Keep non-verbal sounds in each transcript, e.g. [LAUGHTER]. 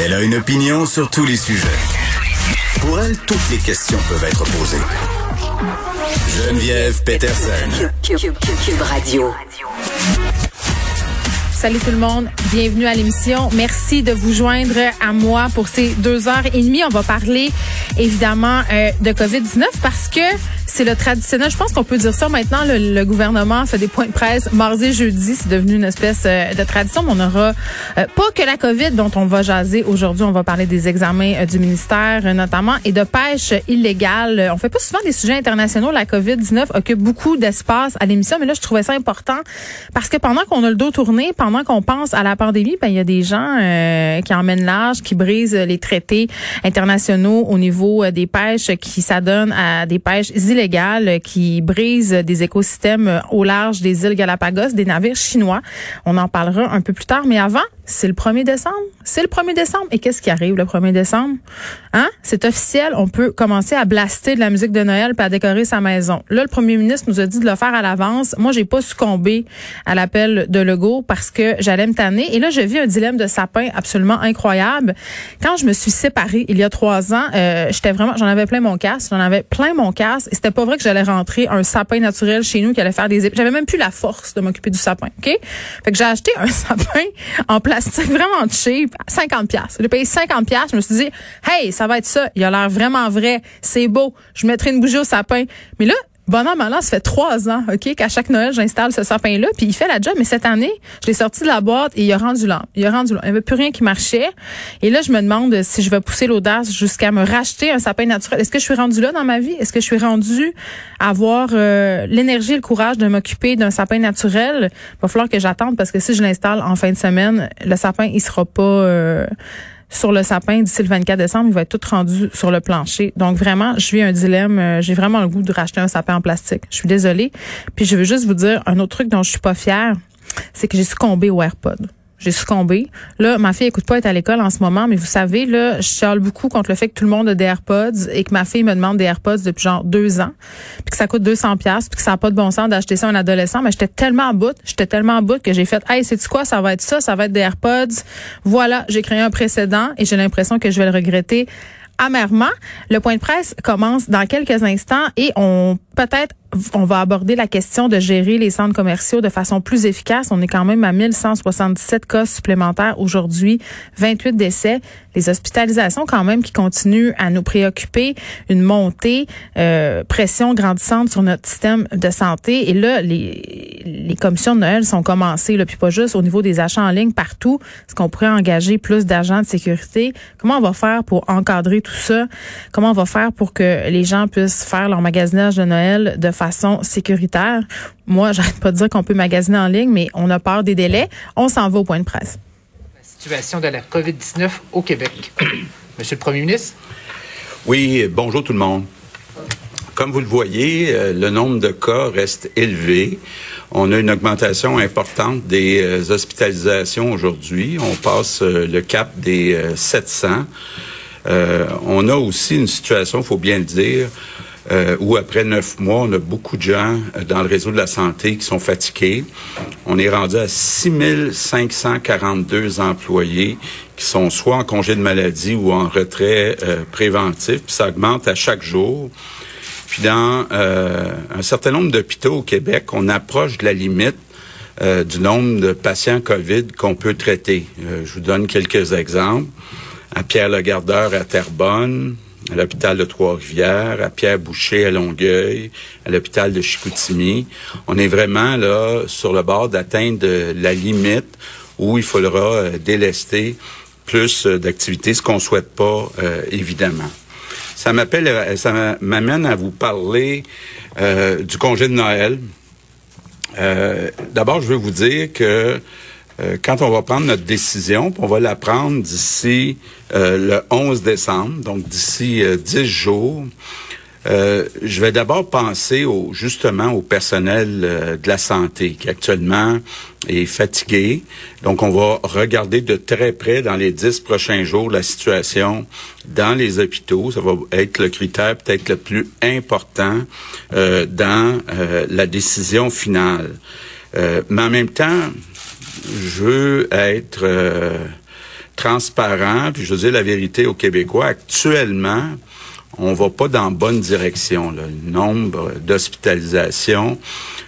Elle a une opinion sur tous les sujets. Pour elle, toutes les questions peuvent être posées. Geneviève Peterson. Cube Radio. Salut tout le monde, bienvenue à l'émission. Merci de vous joindre à moi pour ces deux heures et demie. On va parler évidemment euh, de COVID-19 parce que c'est le traditionnel. Je pense qu'on peut dire ça maintenant. Le, gouvernement fait des points de presse mardi, jeudi. C'est devenu une espèce euh, de tradition. On aura euh, pas que la COVID dont on va jaser aujourd'hui. On va parler des examens du ministère notamment et de pêche illégale. On fait pas souvent des sujets internationaux. La COVID-19 occupe beaucoup d'espace à l'émission, mais là je trouvais ça important parce que pendant qu'on a le dos tourné, pendant qu'on pense à la pandémie, ben il y a des gens euh, qui emmènent l'âge, qui brisent les traités internationaux au niveau euh, des pêches, qui s'adonnent à des pêches illégales, qui brisent des écosystèmes au large des îles Galapagos, des navires chinois. On en parlera un peu plus tard, mais avant, c'est le 1er décembre? C'est le 1er décembre? Et qu'est-ce qui arrive le 1er décembre? Hein? C'est officiel. On peut commencer à blaster de la musique de Noël puis à décorer sa maison. Là, le premier ministre nous a dit de le faire à l'avance. Moi, j'ai pas succombé à l'appel de Legault parce que j'allais me tanner. Et là, je vis un dilemme de sapin absolument incroyable. Quand je me suis séparée il y a trois ans, euh, j'étais vraiment, j'en avais plein mon casque. J'en avais plein mon casque. Et c'était pas vrai que j'allais rentrer un sapin naturel chez nous qui allait faire des... J'avais même plus la force de m'occuper du sapin. OK? Fait que j'ai acheté un [LAUGHS] sapin en place c'est [LAUGHS] vraiment cheap, 50 pièces. J'ai payé 50 pièces, je me suis dit "Hey, ça va être ça, il a l'air vraiment vrai, c'est beau, je mettrai une bougie au sapin." Mais là, Bon an, ça fait trois ans, OK, qu'à chaque Noël, j'installe ce sapin-là, puis il fait la job. Mais cette année, je l'ai sorti de la boîte et il a rendu lent. Il a rendu lent. Il n'y avait plus rien qui marchait. Et là, je me demande si je vais pousser l'audace jusqu'à me racheter un sapin naturel. Est-ce que je suis rendu là dans ma vie? Est-ce que je suis rendu à avoir euh, l'énergie et le courage de m'occuper d'un sapin naturel? Il va falloir que j'attende parce que si je l'installe en fin de semaine, le sapin, il sera pas... Euh, sur le sapin d'ici le 24 décembre. Il va être tout rendu sur le plancher. Donc vraiment, je vis un dilemme. Euh, j'ai vraiment le goût de racheter un sapin en plastique. Je suis désolée. Puis je veux juste vous dire un autre truc dont je suis pas fière, c'est que j'ai succombé au AirPod j'ai succombé. Là, ma fille écoute pas être à l'école en ce moment, mais vous savez, là, je chiale beaucoup contre le fait que tout le monde a des AirPods et que ma fille me demande des AirPods depuis genre deux ans, puis que ça coûte 200 pièces, puis que ça n'a pas de bon sens d'acheter ça à un adolescent. Mais j'étais tellement en bout, j'étais tellement en bout que j'ai fait, hey, c'est quoi, ça va être ça, ça va être des AirPods. Voilà, j'ai créé un précédent et j'ai l'impression que je vais le regretter amèrement. Le point de presse commence dans quelques instants et on peut-être on va aborder la question de gérer les centres commerciaux de façon plus efficace. On est quand même à 1177 cas supplémentaires aujourd'hui, 28 décès, les hospitalisations quand même qui continuent à nous préoccuper, une montée, euh, pression grandissante sur notre système de santé. Et là, les, les commissions de Noël sont commencées, là, puis pas juste au niveau des achats en ligne partout. Est-ce qu'on pourrait engager plus d'agents de sécurité? Comment on va faire pour encadrer tout ça? Comment on va faire pour que les gens puissent faire leur magasinage de Noël? De façon sécuritaire. Moi, [LAUGHS] j'arrête pas de dire qu'on peut magasiner en ligne, mais on a peur des délais. On s'en va au point de presse. La situation de la COVID-19 au Québec. [COUGHS] Monsieur le Premier ministre? Oui, bonjour tout le monde. Comme vous le voyez, euh, le nombre de cas reste élevé. On a une augmentation importante des euh, hospitalisations aujourd'hui. On passe euh, le cap des 700. on a aussi une situation, il faut bien le dire, euh, où après neuf mois, on a beaucoup de gens euh, dans le réseau de la santé qui sont fatigués. On est rendu à 6542 employés qui sont soit en congé de maladie ou en retrait euh, préventif, puis ça augmente à chaque jour. Puis dans euh, un certain nombre d'hôpitaux au Québec, on approche de la limite du nombre de patients COVID qu'on peut traiter. je vous donne quelques exemples. À Pierre-le-Gardeur à Terrebonne, à l'hôpital de Trois-Rivières, à Pierre-Boucher à Longueuil, à l'hôpital de Chicoutimi. On est vraiment là sur le bord d'atteindre la limite où il faudra euh, délester plus euh, d'activités, ce qu'on souhaite pas euh, évidemment. Ça m'appelle, ça m'amène à vous parler du congé de Noël. D'abord, je veux vous dire que euh, quand on va prendre notre décision, on va la prendre d'ici euh, le 11 décembre, donc d'ici euh, 10 jours, euh, je vais d'abord penser au, justement au personnel de la santé qui actuellement est fatigué. Donc, on va regarder de très près dans les dix prochains jours la situation dans les hôpitaux. Ça va être le critère peut-être le plus important dans la décision finale. mais en même temps, je veux être euh, transparent, puis je veux dire la vérité aux Québécois. Actuellement, on va pas dans bonne direction. Le nombre d'hospitalisations,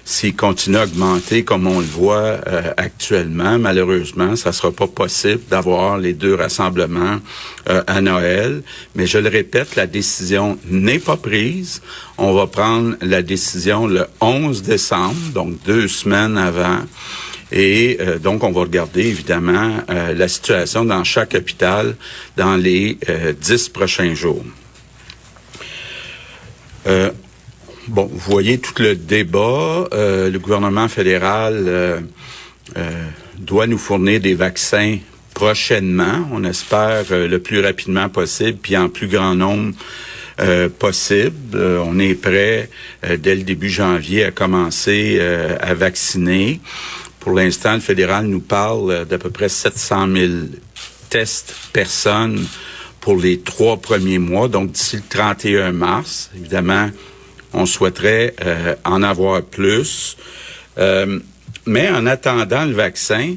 s'il continue à augmenter comme on le voit euh, actuellement, malheureusement, ça sera pas possible d'avoir les deux rassemblements euh, à Noël. Mais je le répète, la décision n'est pas prise. On va prendre la décision le 11 décembre, donc deux semaines avant. Et euh, donc, on va regarder évidemment la situation dans chaque hôpital dans les dix prochains jours. Euh, bon, vous voyez tout le débat. Euh, le gouvernement fédéral euh, doit nous fournir des vaccins prochainement. On espère le plus rapidement possible, puis en plus grand nombre possible. on est prêt dès le début janvier à commencer à vacciner. Pour l'instant, le fédéral nous parle d'à peu près 700 000 tests personnes pour les trois premiers mois, donc d'ici le 31 mars. Évidemment, on souhaiterait euh, en avoir plus. Euh, mais en attendant le vaccin,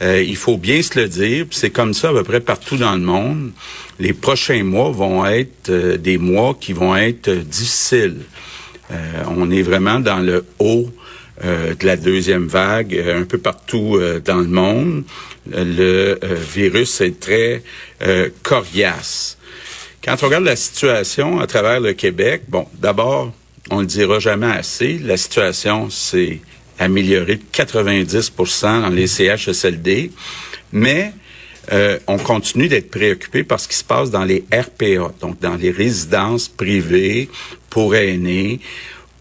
euh, il faut bien se le dire, c'est comme ça à peu près partout dans le monde. Les prochains mois vont être des mois qui vont être difficiles. on est vraiment dans le haut de la deuxième vague un peu partout dans le monde le euh, virus est très euh, coriace. Quand on regarde la situation à travers le Québec, bon, d'abord, on le dira jamais assez, la situation s'est améliorée de 90% dans les CHSLD, mais euh, on continue d'être préoccupé par ce qui se passe dans les RPA, donc dans les résidences privées pour aînés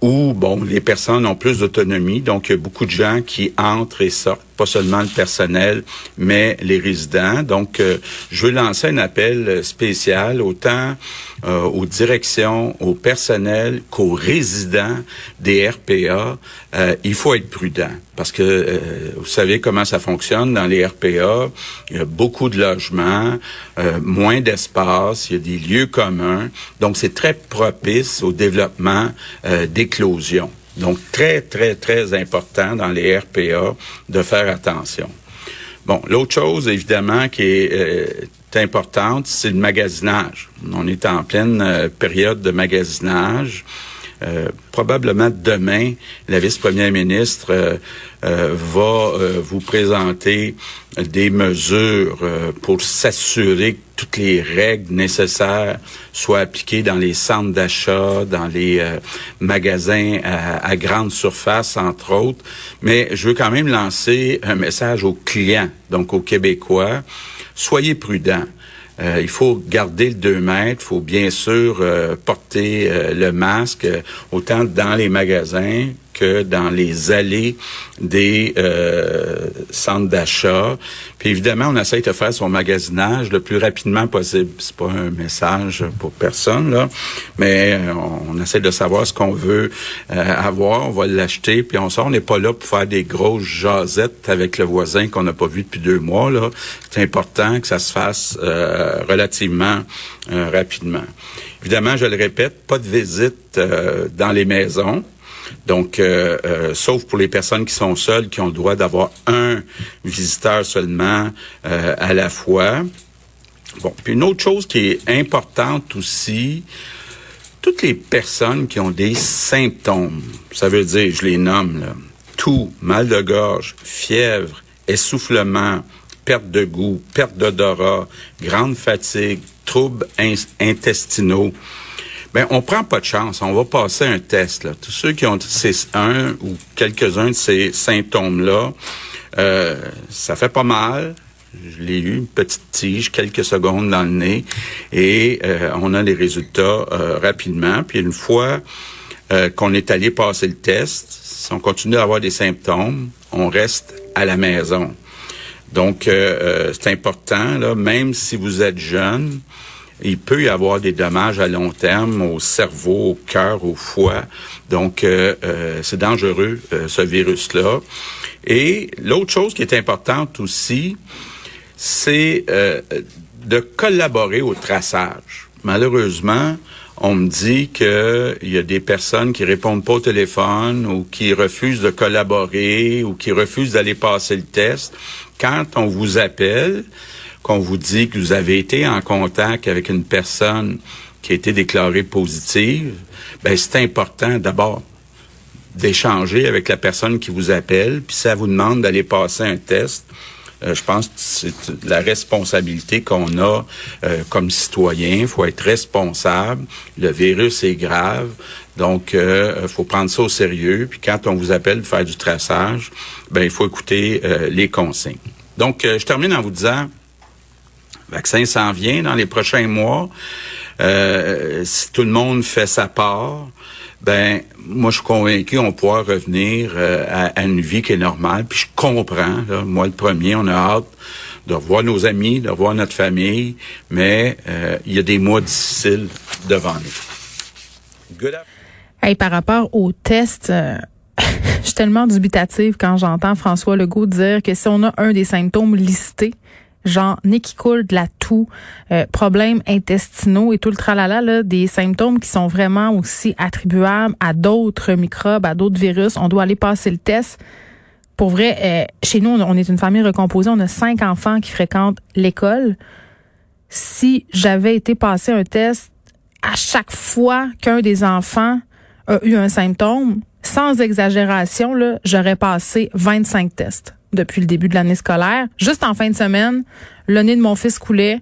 où, bon, les personnes ont plus d'autonomie, donc il y a beaucoup de gens qui entrent et sortent, pas seulement le personnel, mais les résidents. Donc, euh, je veux lancer un appel spécial autant euh, aux directions, au personnel qu'aux résidents des RPA. Euh, il faut être prudent parce que vous savez comment ça fonctionne dans les RPA. Il y a beaucoup de logements, moins d'espace, il y a des lieux communs. Donc, c'est très propice au développement d'éclosion. Donc, très, très, très important dans les RPA de faire attention. Bon, l'autre chose, évidemment, qui est euh, importante, c'est le magasinage. On est en pleine euh, période de magasinage. Euh, probablement demain, la vice-première ministre euh, euh, va vous présenter des mesures pour s'assurer que toutes les règles nécessaires soient appliquées dans les centres d'achat, dans les magasins à, grande surface, entre autres. Mais je veux quand même lancer un message aux clients, donc aux Québécois. Soyez prudents. Euh, il faut garder le 2 mètres, il faut bien sûr euh, porter euh, le masque autant dans les magasins que dans les allées des centres d'achat. Puis évidemment, on essaie de faire son magasinage le plus rapidement possible. C'est pas un message pour personne là, mais on, essaie de savoir ce qu'on veut avoir, on va l'acheter, puis on sort. On n'est pas là pour faire des grosses jasettes avec le voisin qu'on n'a pas vu depuis deux mois là. C'est important que ça se fasse euh, relativement euh, rapidement. Évidemment, je le répète, pas de visite euh, dans les maisons. Donc, sauf pour les personnes qui sont seules, qui ont le droit d'avoir un visiteur seulement à la fois. Bon, puis une autre chose qui est importante aussi, toutes les personnes qui ont des symptômes, ça veut dire, je les nomme, là, tout, mal de gorge, fièvre, essoufflement, perte de goût, perte d'odorat, grande fatigue, troubles intestinaux, ben on prend pas de chance. On va passer un test. Là. Tous ceux qui ont un ou quelques-uns de ces symptômes-là, euh, ça fait pas mal. Je l'ai eu, une petite tige, quelques secondes dans le nez, et euh, on a les résultats euh, rapidement. Puis une fois qu'on est allé passer le test, si on continue à avoir des symptômes, on reste à la maison. Donc, euh, euh, c'est important, là, même si vous êtes jeune, il peut y avoir des dommages à long terme au cerveau, au cœur, au foie. Donc, euh, c'est dangereux, ce virus-là. Et l'autre chose qui est importante aussi, c'est de collaborer au traçage. Malheureusement, on me dit qu'il y a des personnes qui répondent pas au téléphone ou qui refusent de collaborer ou qui refusent d'aller passer le test quand on vous appelle, qu'on vous dit que vous avez été en contact avec une personne qui a été déclarée positive, ben c'est important d'abord d'échanger avec la personne qui vous appelle, puis ça vous demande d'aller passer un test. Euh, je pense que c'est la responsabilité qu'on a euh, comme citoyen. Il faut être responsable. Le virus est grave. Donc, il euh, faut prendre ça au sérieux. Puis quand on vous appelle de faire du traçage, ben il faut écouter les consignes. Donc, je termine en vous disant, vaccin s'en vient dans les prochains mois. si tout le monde fait sa part, ben moi je suis convaincu on pourra revenir euh, à, une vie qui est normale. Puis je comprends, moi le premier, on a hâte de revoir nos amis, de revoir notre famille, mais euh, il y a des mois difficiles devant nous. Good hey, par rapport au test, euh, [LAUGHS] je suis tellement dubitative quand j'entends François Legault dire que si on a un des symptômes listés, genre nez qui coule, de la toux, euh, problèmes intestinaux et tout le tralala, là, des symptômes qui sont vraiment aussi attribuables à d'autres microbes, à d'autres virus. On doit aller passer le test. Pour vrai, euh, chez nous, on est une famille recomposée. On a cinq enfants qui fréquentent l'école. Si j'avais été passer un test à chaque fois qu'un des enfants a eu un symptôme, sans exagération, j'aurais passé 25 tests depuis le début de l'année scolaire. Juste en fin de semaine, le nez de mon fils coulait.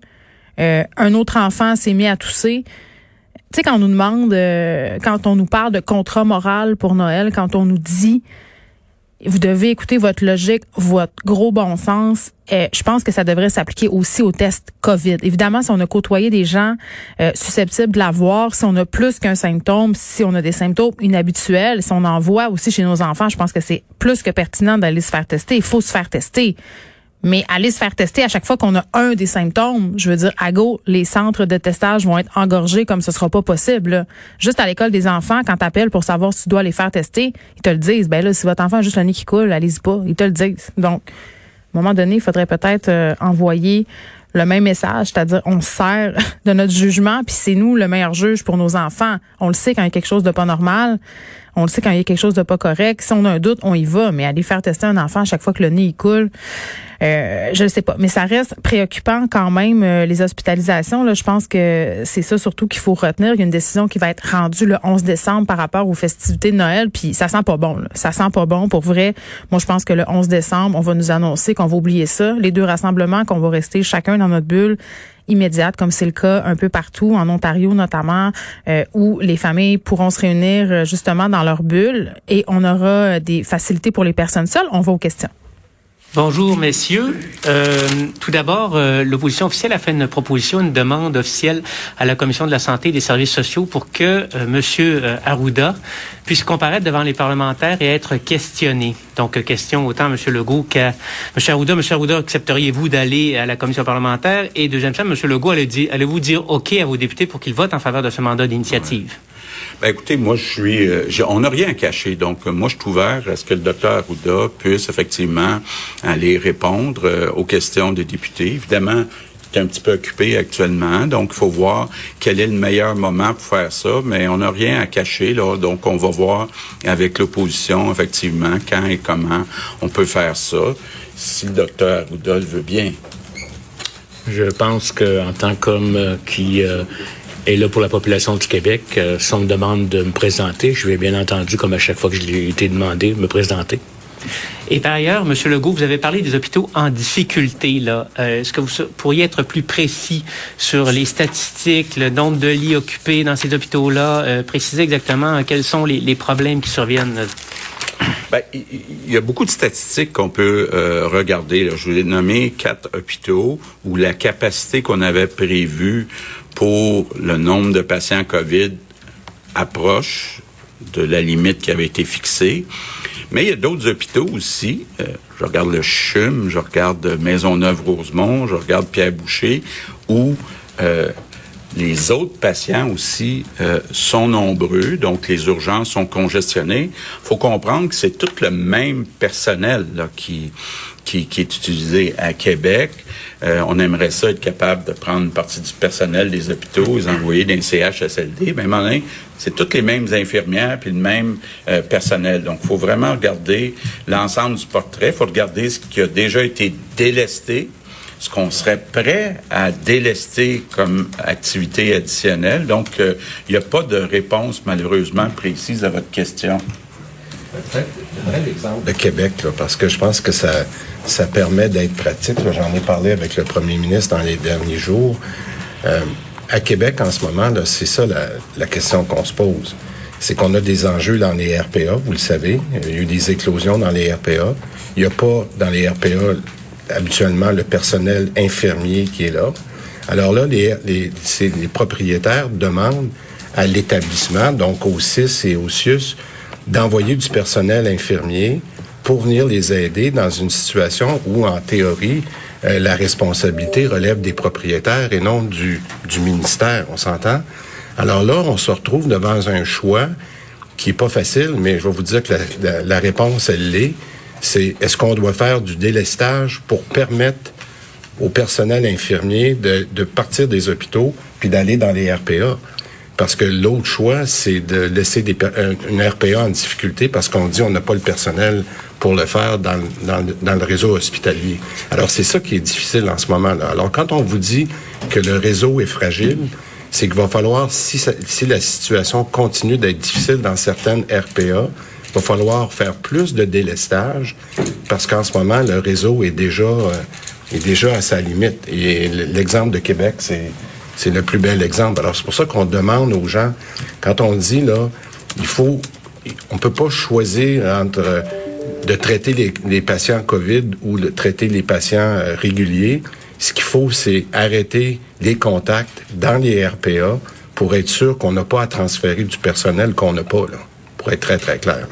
Euh, un autre enfant s'est mis à tousser. Tu sais, quand on nous demande, euh, quand on nous parle de contrat moral pour Noël, quand on nous dit vous devez écouter votre logique, votre gros bon sens. Et je pense que ça devrait s'appliquer aussi au test COVID. Évidemment, si on a côtoyé des gens euh, susceptibles de l'avoir, si on a plus qu'un symptôme, si on a des symptômes inhabituels, si on en voit aussi chez nos enfants, je pense que c'est plus que pertinent d'aller se faire tester. Il faut se faire tester. Mais aller se faire tester à chaque fois qu'on a un des symptômes, je veux dire, à go, les centres de testage vont être engorgés comme ce sera pas possible. Juste à l'école des enfants, quand t'appelles pour savoir si tu dois les faire tester, ils te le disent. Ben là, si votre enfant a juste le nez qui coule, allez-y pas. Ils te le disent. Donc, à un moment donné, il faudrait peut-être euh, envoyer le même message, c'est-à-dire on sert [LAUGHS] de notre jugement, puis c'est nous le meilleur juge pour nos enfants. On le sait quand il y a quelque chose de pas normal. On le sait quand il y a quelque chose de pas correct. Si on a un doute, on y va. Mais aller faire tester un enfant à chaque fois que le nez il coule, euh, je ne sais pas. Mais ça reste préoccupant quand même, euh, les hospitalisations. Là, je pense que c'est ça surtout qu'il faut retenir. Il y a une décision qui va être rendue le 11 décembre par rapport aux festivités de Noël. Puis ça sent pas bon. Là. Ça sent pas bon. Pour vrai, moi, je pense que le 11 décembre, on va nous annoncer qu'on va oublier ça. Les deux rassemblements, qu'on va rester chacun dans notre bulle immédiate, comme c'est le cas un peu partout, en Ontario notamment, euh, où les familles pourront se réunir euh, justement dans leur bulle et on aura euh, des facilités pour les personnes seules. On va aux questions. Bonjour, messieurs. Euh, tout d'abord, euh, l'opposition officielle a fait une proposition, une demande officielle à la Commission de la santé et des services sociaux pour que euh, Monsieur Arruda puisse comparaître devant les parlementaires et être questionné. Donc, question autant Monsieur Legault qu'à Monsieur Arruda. Monsieur Arruda, accepteriez-vous d'aller à la Commission parlementaire? Et deuxième chose, Monsieur Legault, allez-vous dire OK à vos députés pour qu'ils votent en faveur de ce mandat d'initiative? Ben, écoutez, moi, je suis. Euh, on n'a rien à cacher. Donc, euh, moi, je suis ouvert à ce que le docteur Arruda puisse effectivement aller répondre euh, aux questions des députés. Évidemment, il est un petit peu occupé actuellement, donc il faut voir quel est le meilleur moment pour faire ça, mais on n'a rien à cacher, là, donc on va voir avec l'opposition, effectivement, quand et comment on peut faire ça, si le docteur le veut bien. Je pense qu'en tant qu'homme qui et là, pour la population du Québec, euh, si on me demande de me présenter, je vais bien entendu, comme à chaque fois que je l'ai été demandé, me présenter. Et par ailleurs, M. Legault, vous avez parlé des hôpitaux en difficulté. Là. Euh, est-ce que vous pourriez être plus précis sur les statistiques, le nombre de lits occupés dans ces hôpitaux-là, euh, préciser exactement quels sont les, problèmes qui surviennent? Ben, il y a beaucoup de statistiques qu'on peut regarder. Je vous ai nommé quatre hôpitaux où la capacité qu'on avait prévue pour le nombre de patients COVID approche de la limite qui avait été fixée. Mais il y a d'autres hôpitaux aussi. Euh, je regarde le CHUM, je regarde Maisonneuve-Rosemont, je regarde Pierre-Boucher, où euh, les autres patients aussi euh, sont nombreux, donc les urgences sont congestionnées. Faut comprendre que c'est tout le même personnel là, qui, qui, qui, est utilisé à Québec. Euh, on aimerait ça être capable de prendre une partie du personnel des hôpitaux, les envoyer d'un CHSLD. Mais maintenant, c'est toutes les mêmes infirmières puis le même euh, personnel. Donc, il faut vraiment regarder l'ensemble du portrait. Il faut regarder ce qui a déjà été délesté ce qu'on serait prêt à délester comme activité additionnelle. Donc, il n'y a pas de réponse malheureusement précise à votre question. Peut-être l'exemple de Québec, parce que je pense que ça, ça permet d'être pratique. J'en ai parlé avec le premier ministre dans les derniers jours. Euh, à Québec, en ce moment, c'est ça la, question qu'on se pose. C'est qu'on a des enjeux dans les RPA, vous le savez. Il y a eu des éclosions dans les RPA. Il n'y a pas dans les RPA habituellement le personnel infirmier qui est là. Alors là, les, les, les propriétaires demandent à l'établissement, donc au CIS et au CIUS, d'envoyer du personnel infirmier pour venir les aider dans une situation où, en théorie, euh, la responsabilité relève des propriétaires et non du, du ministère, on s'entend? Alors là, on se retrouve devant un choix qui est pas facile, mais je vais vous dire que la, la, réponse, elle l'est. C'est est-ce qu'on doit faire du délestage pour permettre au personnel infirmier de, partir des hôpitaux puis d'aller dans les RPA? Parce que l'autre choix, c'est de laisser une RPA en difficulté parce qu'on dit on n'a pas le personnel pour le faire dans, le réseau hospitalier. Alors, c'est ça qui est difficile en ce moment-là. Alors, quand on vous dit que le réseau est fragile, c'est qu'il va falloir, si, si la situation continue d'être difficile dans certaines RPA, va falloir faire plus de délestage parce qu'en ce moment, le réseau est déjà, euh, est déjà à sa limite. Et l'exemple de Québec, c'est c'est le plus bel exemple. Alors, c'est pour ça qu'on demande aux gens, quand on dit, là, il faut, on peut pas choisir entre euh, de traiter les, patients COVID ou de traiter les patients euh, réguliers. Ce qu'il faut, c'est arrêter les contacts dans les RPA pour être sûr qu'on n'a pas à transférer du personnel qu'on n'a pas, là, pour être très, très clair.